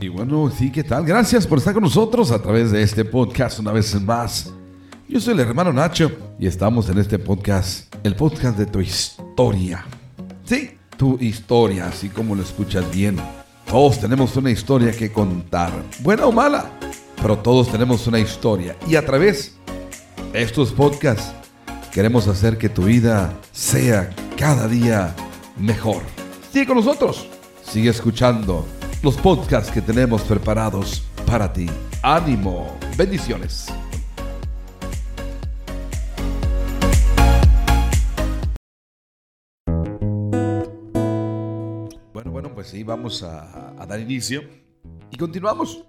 Y bueno, sí, ¿qué tal? Gracias por estar con nosotros a través de este podcast una vez más. Yo soy el hermano Nacho y estamos en este podcast, el podcast de tu historia. Sí, tu historia, así como lo escuchas bien. Todos tenemos una historia que contar, buena o mala, pero todos tenemos una historia. Y a través de estos podcasts queremos hacer que tu vida sea cada día mejor. Sigue con nosotros, sigue escuchando los podcasts que tenemos preparados para ti. Ánimo, bendiciones. Bueno, bueno, pues sí, vamos a, dar inicio y continuamos.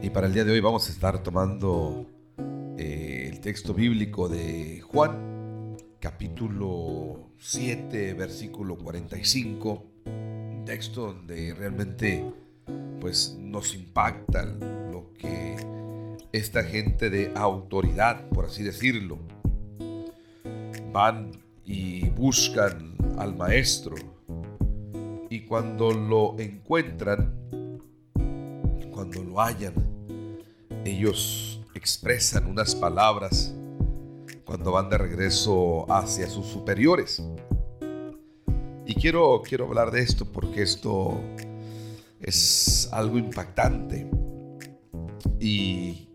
Y para el día de hoy vamos a estar tomando eh, el texto bíblico de Juan, capítulo 7, versículo 45. Un texto donde realmente pues nos impacta lo que esta gente de autoridad, por así decirlo, van y buscan al maestro y cuando lo encuentran, cuando lo hallan, ellos expresan unas palabras cuando van de regreso hacia sus superiores. Y quiero, quiero hablar de esto porque esto es algo impactante. Y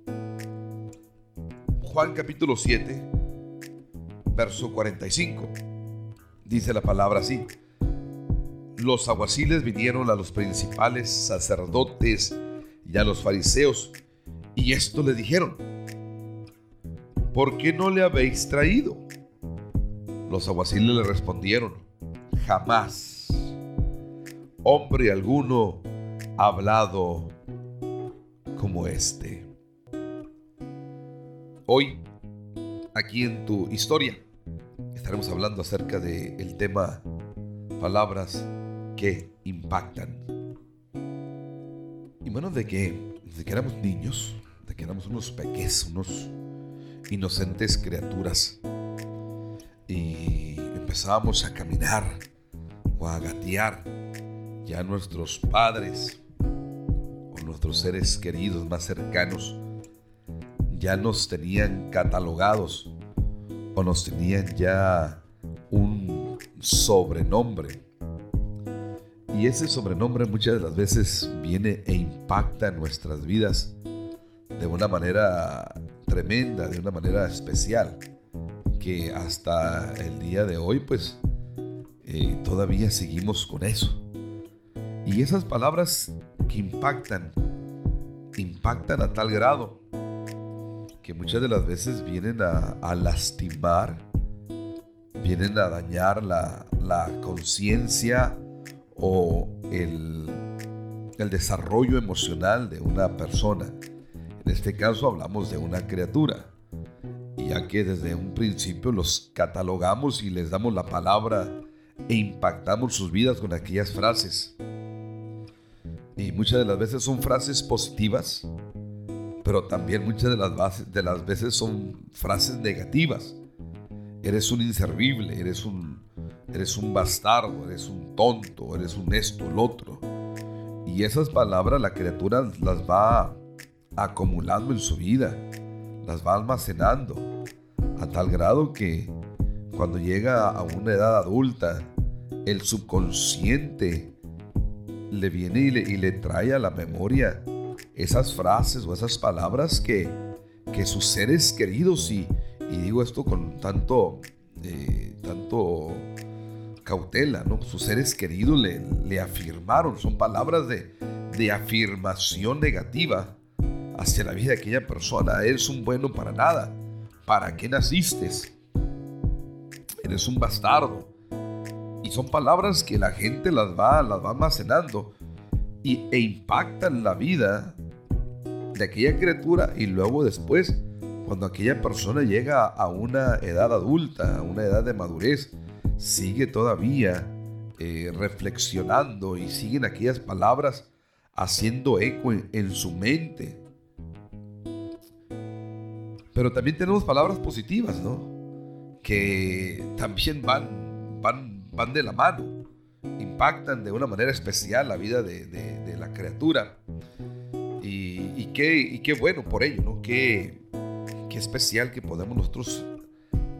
Juan capítulo 7, verso 45, dice la palabra así. Los aguaciles vinieron a los principales sacerdotes y a los fariseos, y esto le dijeron, ¿por qué no le habéis traído? Los aguaciles le respondieron, jamás hombre alguno hablado como este. Hoy, aquí en tu historia, estaremos hablando acerca del el tema palabras que impactan. Y bueno, de que, de que éramos niños, de que éramos unos pequeños, unos inocentes criaturas, y empezábamos a caminar o a gatear, ya nuestros padres nuestros seres queridos más cercanos ya nos tenían catalogados o nos tenían ya un sobrenombre. Y ese sobrenombre muchas de las veces viene e impacta en nuestras vidas de una manera tremenda, de una manera especial, que hasta el día de hoy pues eh, todavía seguimos con eso. Y esas palabras que impactan, impactan a tal grado que muchas de las veces vienen a, lastimar, vienen a dañar la, conciencia o el, el desarrollo emocional de una persona. En este caso hablamos de una criatura, ya que desde un principio los catalogamos y les damos la palabra e impactamos sus vidas con aquellas frases y muchas de las veces son frases positivas, pero también muchas de las, de las veces son frases negativas. Eres un inservible, eres un, eres un bastardo, eres un tonto, eres un esto, el otro. Y esas palabras la criatura las va acumulando en su vida, las va almacenando a tal grado que cuando llega a una edad adulta, el subconsciente le viene y le, trae a la memoria esas frases o esas palabras que, que sus seres queridos, y, y digo esto con tanto, eh, tanto cautela, ¿no? Sus seres queridos le, le afirmaron, son palabras de, de afirmación negativa hacia la vida de aquella persona. Eres un bueno para nada. ¿Para qué naciste? Eres un bastardo. Y son palabras que la gente las va, las va almacenando y, e impactan la vida de aquella criatura y luego después, cuando aquella persona llega a una edad adulta, a una edad de madurez, sigue todavía eh, reflexionando y siguen aquellas palabras haciendo eco en, en su mente. Pero también tenemos palabras positivas, ¿no? Que también van, van van de la mano, impactan de una manera especial la vida de, la criatura. Y, qué, bueno por ello, ¿no? Qué, especial que podemos nosotros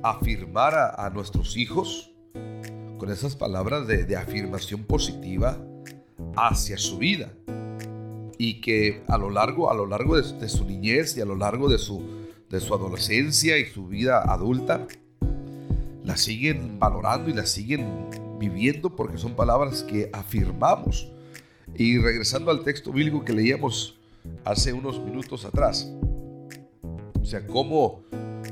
afirmar a, nuestros hijos con esas palabras de, afirmación positiva hacia su vida. Y que a lo largo, a lo largo de, su niñez y a lo largo de su adolescencia y su vida adulta, la siguen valorando y la siguen viviendo porque son palabras que afirmamos. Y regresando al texto bíblico que leíamos hace unos minutos atrás, o sea, cómo,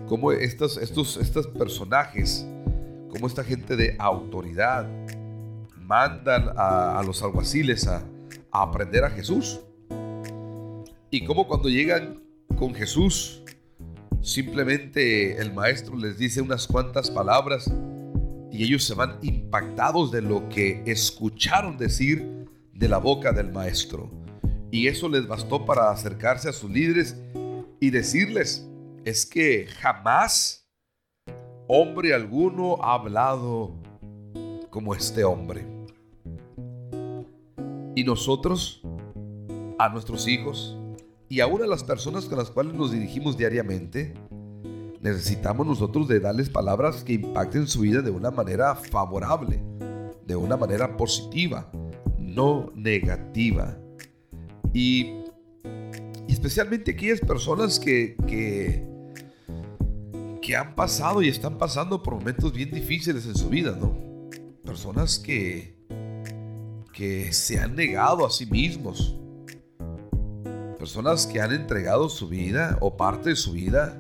cómo estos, estos, estos personajes, cómo esta gente de autoridad mandan a, los alguaciles a, a aprender a Jesús. Y cómo cuando llegan con Jesús, simplemente el maestro les dice unas cuantas palabras y ellos se van impactados de lo que escucharon decir de la boca del maestro. Y eso les bastó para acercarse a sus líderes y decirles, es que jamás hombre alguno ha hablado como este hombre. Y nosotros, a nuestros hijos y aún a las personas con las cuales nos dirigimos diariamente, necesitamos nosotros de darles palabras que impacten su vida de una manera favorable, de una manera positiva, no negativa. Y, especialmente aquellas personas que, que, que han pasado y están pasando por momentos bien difíciles en su vida, ¿no? Personas que, que se han negado a sí mismos. Personas que han entregado su vida o parte de su vida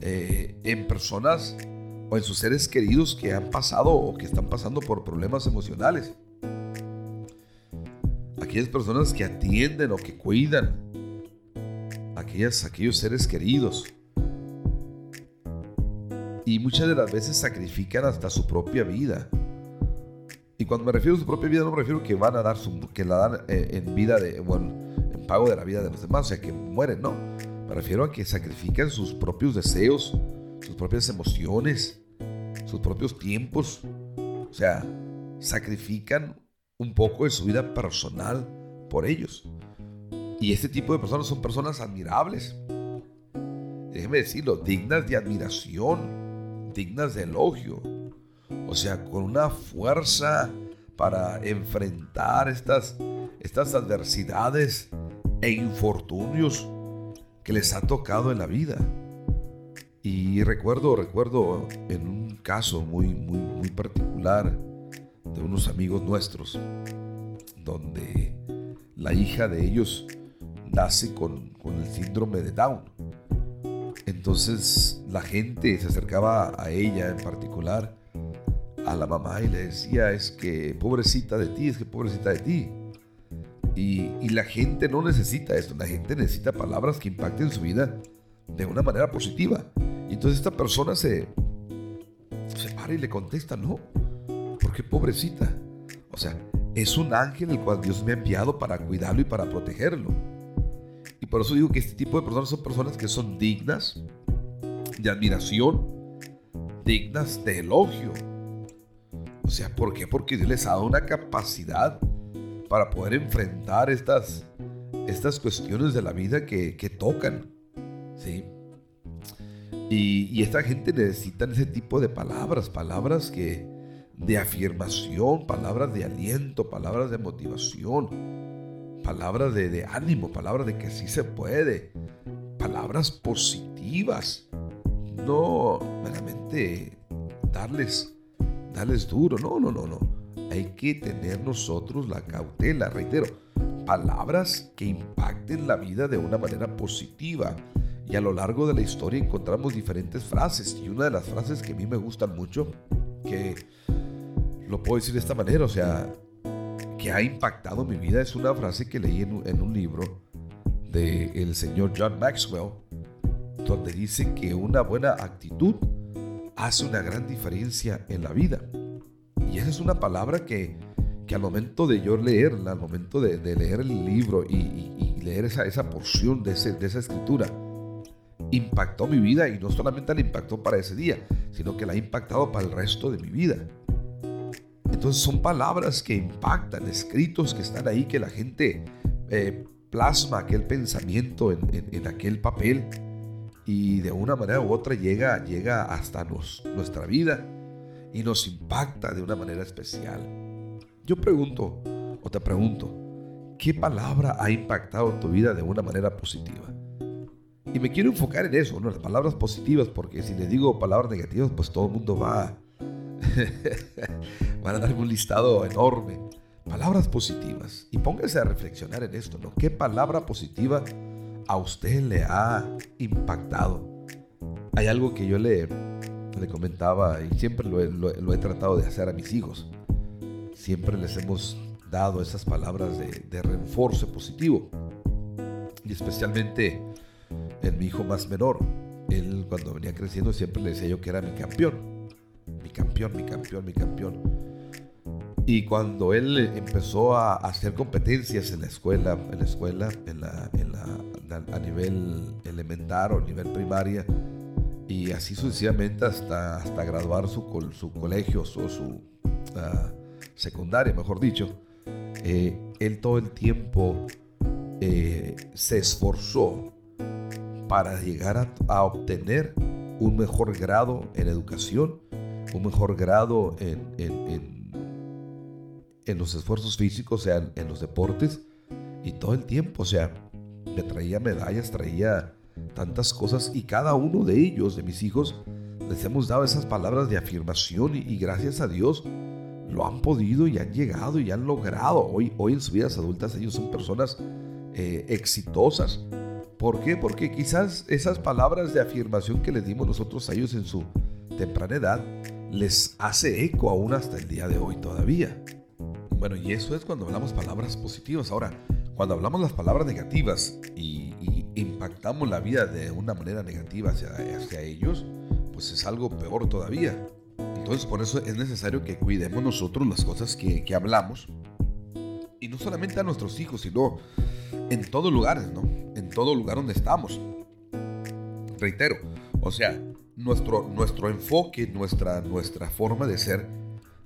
eh, en personas o en sus seres queridos que han pasado o que están pasando por problemas emocionales. Aquellas personas que atienden o que cuidan. Aquellas, aquellos seres queridos. Y muchas de las veces sacrifican hasta su propia vida. Y cuando me refiero a su propia vida, no me refiero que van a dar su, que la dan eh, en vida de, bueno, pago de la vida de los demás, o sea, que mueren, no me refiero a que sacrifican sus propios deseos, sus propias emociones, sus propios tiempos. O sea, sacrifican un poco de su vida personal por ellos. Y este tipo de personas son personas admirables. Déjeme decirlo, dignas de admiración, dignas de elogio. O sea, con una fuerza para enfrentar estas, estas adversidades e infortunios que les ha tocado en la vida. Y recuerdo, recuerdo en un caso muy, muy, muy particular de unos amigos nuestros, donde la hija de ellos nace con, con el síndrome de Down. Entonces la gente se acercaba a ella en particular, a la mamá, y le decía, es que pobrecita de ti, es que pobrecita de ti. Y, la gente no necesita esto, la gente necesita palabras que impacten su vida de una manera positiva. Y entonces esta persona se, se para y le contesta, no, porque pobrecita. O sea, es un ángel el cual Dios me ha enviado para cuidarlo y para protegerlo. Y por eso digo que este tipo de personas son personas que son dignas de admiración, dignas de elogio. O sea, ¿por qué? Porque Dios les ha dado una capacidad para poder enfrentar estas, estas cuestiones de la vida que, tocan. ¿sí? Y, esta gente necesita ese tipo de palabras, palabras que, de afirmación, palabras de aliento, palabras de motivación, palabras de, de ánimo, palabras de que sí se puede, palabras positivas. No meramente darles, darles duro, no, no, no, no hay que tener nosotros la cautela, reitero, palabras que impacten la vida de una manera positiva. Y a lo largo de la historia encontramos diferentes frases. Y una de las frases que a mí me gustan mucho, que lo puedo decir de esta manera, o sea, que ha impactado mi vida, es una frase que leí en, un libro del el señor John Maxwell, donde dice que una buena actitud hace una gran diferencia en la vida. Y esa es una palabra que, que al momento de yo leerla, al momento de, leer el libro y, leer esa, esa porción de, esa escritura, impactó mi vida y no solamente la impactó para ese día, sino que la ha impactado para el resto de mi vida. Entonces son palabras que impactan, escritos que están ahí, que la gente eh, plasma aquel pensamiento en, aquel papel y de una manera u otra llega, llega hasta nuestra vida y nos impacta de una manera especial. Yo pregunto, o te pregunto, ¿qué palabra ha impactado tu vida de una manera positiva? Y me quiero enfocar en eso, ¿no? las palabras positivas, porque si le digo palabras negativas, pues todo el mundo va, van a darme un listado enorme. Palabras positivas. Y póngase a reflexionar en esto, ¿no? ¿Qué palabra positiva a usted le ha impactado? Hay algo que yo le, le comentaba y siempre lo he, tratado de hacer a mis hijos. Siempre les hemos dado esas palabras de, de refuerzo positivo. Y especialmente en mi hijo más menor. Él cuando venía creciendo siempre le decía yo que era mi campeón. Mi campeón, mi campeón, mi campeón. Y cuando él empezó a hacer competencias en la escuela, en la escuela, en la, a nivel elemental o nivel primaria, y así sucesivamente hasta, hasta graduar su, su colegio o su, ah, secundaria, mejor dicho, eh, él todo el tiempo eh, se esforzó para llegar a, obtener un mejor grado en educación, un mejor grado en, en en los esfuerzos físicos, sea, en los deportes, y todo el tiempo, o sea, me traía medallas, traía tantas cosas, y cada uno de ellos, de mis hijos, les hemos dado esas palabras de afirmación y, gracias a Dios lo han podido y han llegado y han logrado. Hoy, hoy en sus vidas adultas ellos son personas eh, exitosas. ¿Por qué? Porque quizás esas palabras de afirmación que les dimos nosotros a ellos en su temprana edad les hace eco aún hasta el día de hoy todavía. Bueno, y eso es cuando hablamos palabras positivas. Ahora, cuando hablamos las palabras negativas y, impactamos la vida de una manera negativa hacia, hacia ellos, pues es algo peor todavía. Entonces, por eso es necesario que cuidemos nosotros las cosas que, que hablamos. Y no solamente a nuestros hijos, sino en todos lugares, ¿no? En todo lugar donde estamos. Reitero, o sea, nuestro, nuestro enfoque, nuestra, nuestra forma de ser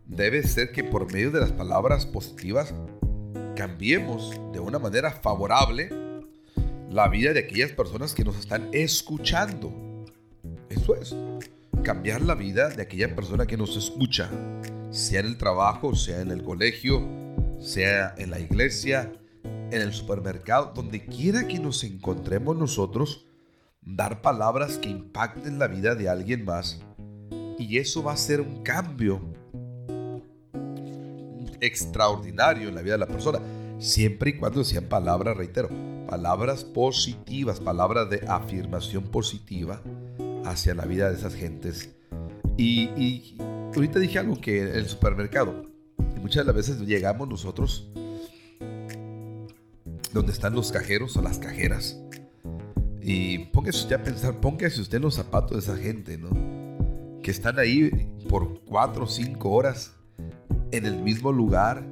debe ser que por medio de las palabras positivas cambiemos de una manera favorable la vida de aquellas personas que nos están escuchando. Eso es, cambiar la vida de aquella persona que nos escucha, sea en el trabajo, sea en el colegio, sea en la iglesia, en el supermercado, donde quiera que nos encontremos nosotros, dar palabras que impacten la vida de alguien más. Y eso va a ser un cambio extraordinario en la vida de la persona, siempre y cuando sean palabras, reitero, palabras positivas, palabras de afirmación positiva hacia la vida de esas gentes. Y, ahorita dije algo que el supermercado, muchas de las veces llegamos nosotros donde están los cajeros o las cajeras. Y póngase usted a pensar, póngase usted en los zapatos de esa gente, ¿no? Que están ahí por cuatro o cinco horas en el mismo lugar,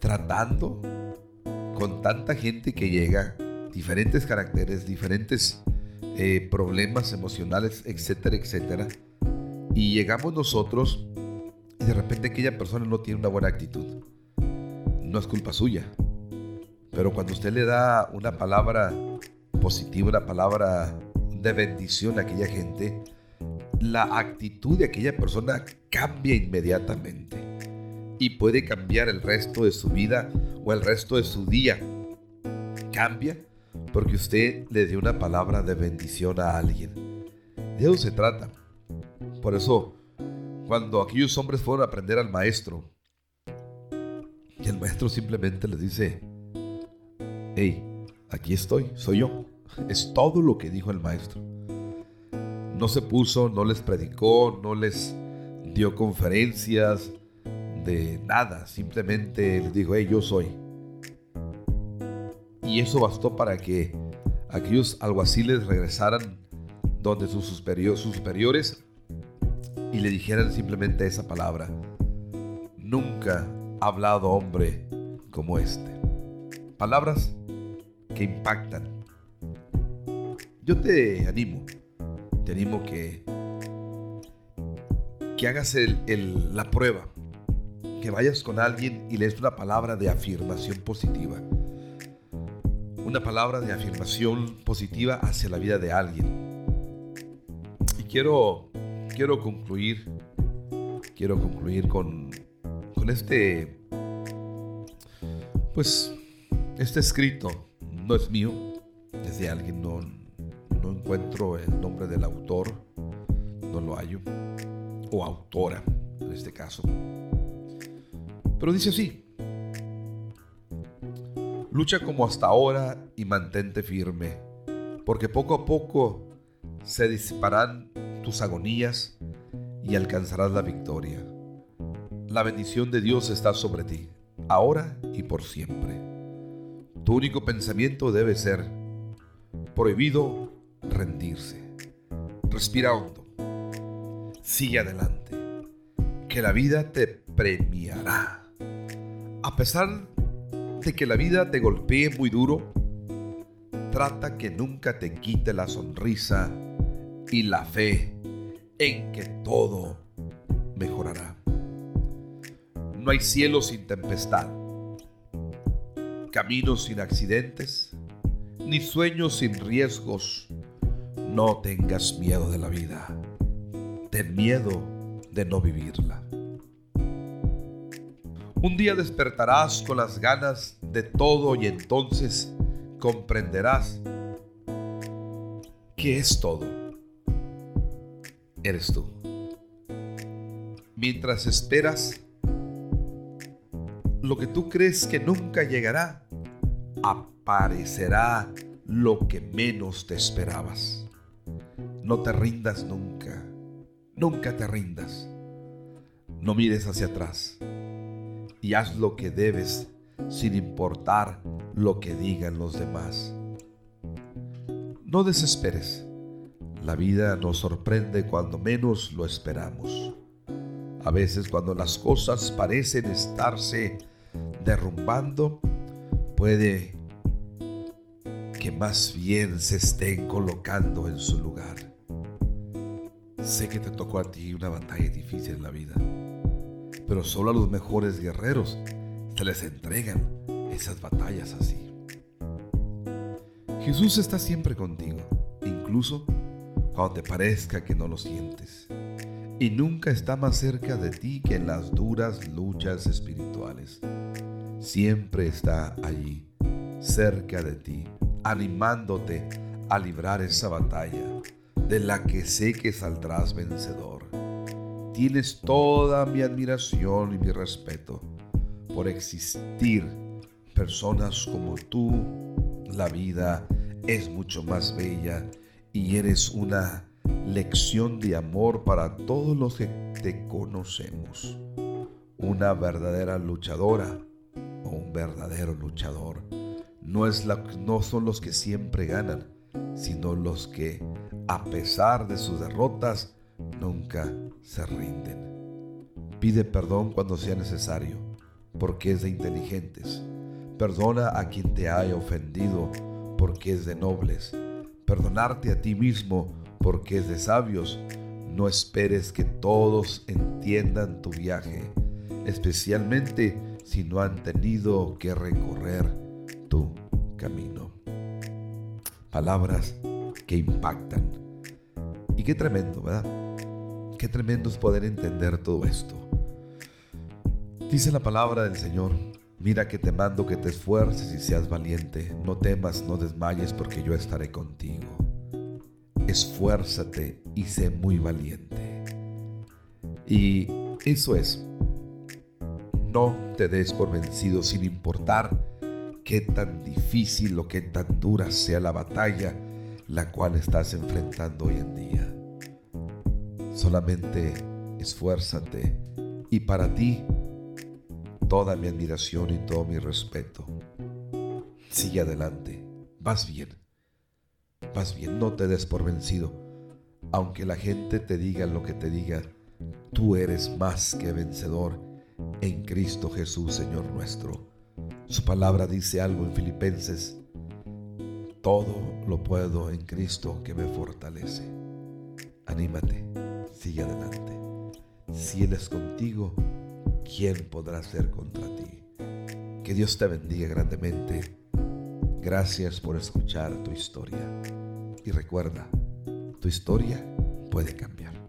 tratando con tanta gente que llega, diferentes caracteres, diferentes eh, problemas emocionales, etcétera, etcétera. Y llegamos nosotros y de repente aquella persona no tiene una buena actitud. No es culpa suya. Pero cuando usted le da una palabra positiva, una palabra de bendición a aquella gente, la actitud de aquella persona cambia inmediatamente y puede cambiar el resto de su vida o el resto de su día. Cambia porque usted le dio una palabra de bendición a alguien. De eso se trata. Por eso, cuando aquellos hombres fueron a aprender al maestro, y el maestro simplemente les dice, hey, aquí estoy, soy yo. Es todo lo que dijo el maestro. No se puso, no les predicó, no les dio conferencias, de nada, simplemente les dijo, hey, yo soy. Y eso bastó para que aquellos alguaciles regresaran donde sus, superiores, sus superiores y le dijeran simplemente esa palabra. Nunca ha hablado hombre como este. Palabras que impactan. Yo te animo, te animo que, que hagas la prueba que vayas con alguien y lees una palabra de afirmación positiva. una palabra de afirmación positiva hacia la vida de alguien. Y quiero, quiero concluir, quiero concluir con, con este, pues, este escrito no es mío, es de alguien, no, no encuentro el nombre del autor, no lo hallo, o autora en este caso. Pero dice así, lucha como hasta ahora y mantente firme, porque poco a poco se disiparán tus agonías y alcanzarás la victoria. La bendición de Dios está sobre ti, ahora y por siempre. Tu único pensamiento debe ser, prohibido rendirse. Respira hondo. Sigue adelante. Que la vida te premiará. A pesar de que la vida te golpee muy duro, trata que nunca te quite la sonrisa y la fe en que todo mejorará. No hay cielo sin tempestad, caminos sin accidentes, ni sueños sin riesgos. No tengas miedo de la vida, ten miedo de no vivirla. Un día despertarás con las ganas de todo y entonces comprenderás que es todo. Eres tú. Mientras esperas, lo que tú crees que nunca llegará, aparecerá lo que menos te esperabas. No te rindas nunca, nunca te rindas. No mires hacia atrás y haz lo que debes sin importar lo que digan los demás. No desesperes. La vida nos sorprende cuando menos lo esperamos. A veces cuando las cosas parecen estarse derrumbando, puede que más bien se estén colocando en su lugar. Sé que te tocó a ti una batalla difícil en la vida pero solo a los mejores guerreros se les entregan esas batallas así. Jesús está siempre contigo, incluso cuando te parezca que no lo sientes. Y nunca está más cerca de ti que en las duras luchas espirituales. Siempre está allí, cerca de ti, animándote a librar esa batalla, de la que sé que saldrás vencedor. Tienes toda mi admiración y mi respeto por existir personas como tú. La vida es mucho más bella y eres una lección de amor para todos los que te conocemos. Una verdadera luchadora o un verdadero luchador no, no son los que siempre ganan, sino los que, a pesar de sus derrotas, nunca se rinden. Pide perdón cuando sea necesario, porque es de inteligentes. Perdona a quien te haya ofendido, porque es de nobles. Perdonarte a ti mismo, porque es de sabios. No esperes que todos entiendan tu viaje, especialmente si no han tenido que recorrer tu camino. Palabras que impactan. Y qué tremendo, ¿verdad? Qué tremendo es poder entender todo esto. Dice la palabra del Señor, mira que te mando que te esfuerces y seas valiente, no temas, no desmayes porque yo estaré contigo. Esfuérzate y sé muy valiente. Y eso es, no te des por vencido sin importar qué tan difícil o qué tan dura sea la batalla la cual estás enfrentando hoy en día. Solamente esfuérzate y para ti toda mi admiración y todo mi respeto. Sigue adelante, vas bien, vas bien, no te des por vencido. Aunque la gente te diga lo que te diga, tú eres más que vencedor en Cristo Jesús, Señor nuestro. Su palabra dice algo en Filipenses, todo lo puedo en Cristo que me fortalece. Anímate sigue adelante. Si Él es contigo, ¿quién podrá ser contra ti? Que Dios te bendiga grandemente Gracias por escuchar tu historia. Y recuerda, tu historia puede cambiar.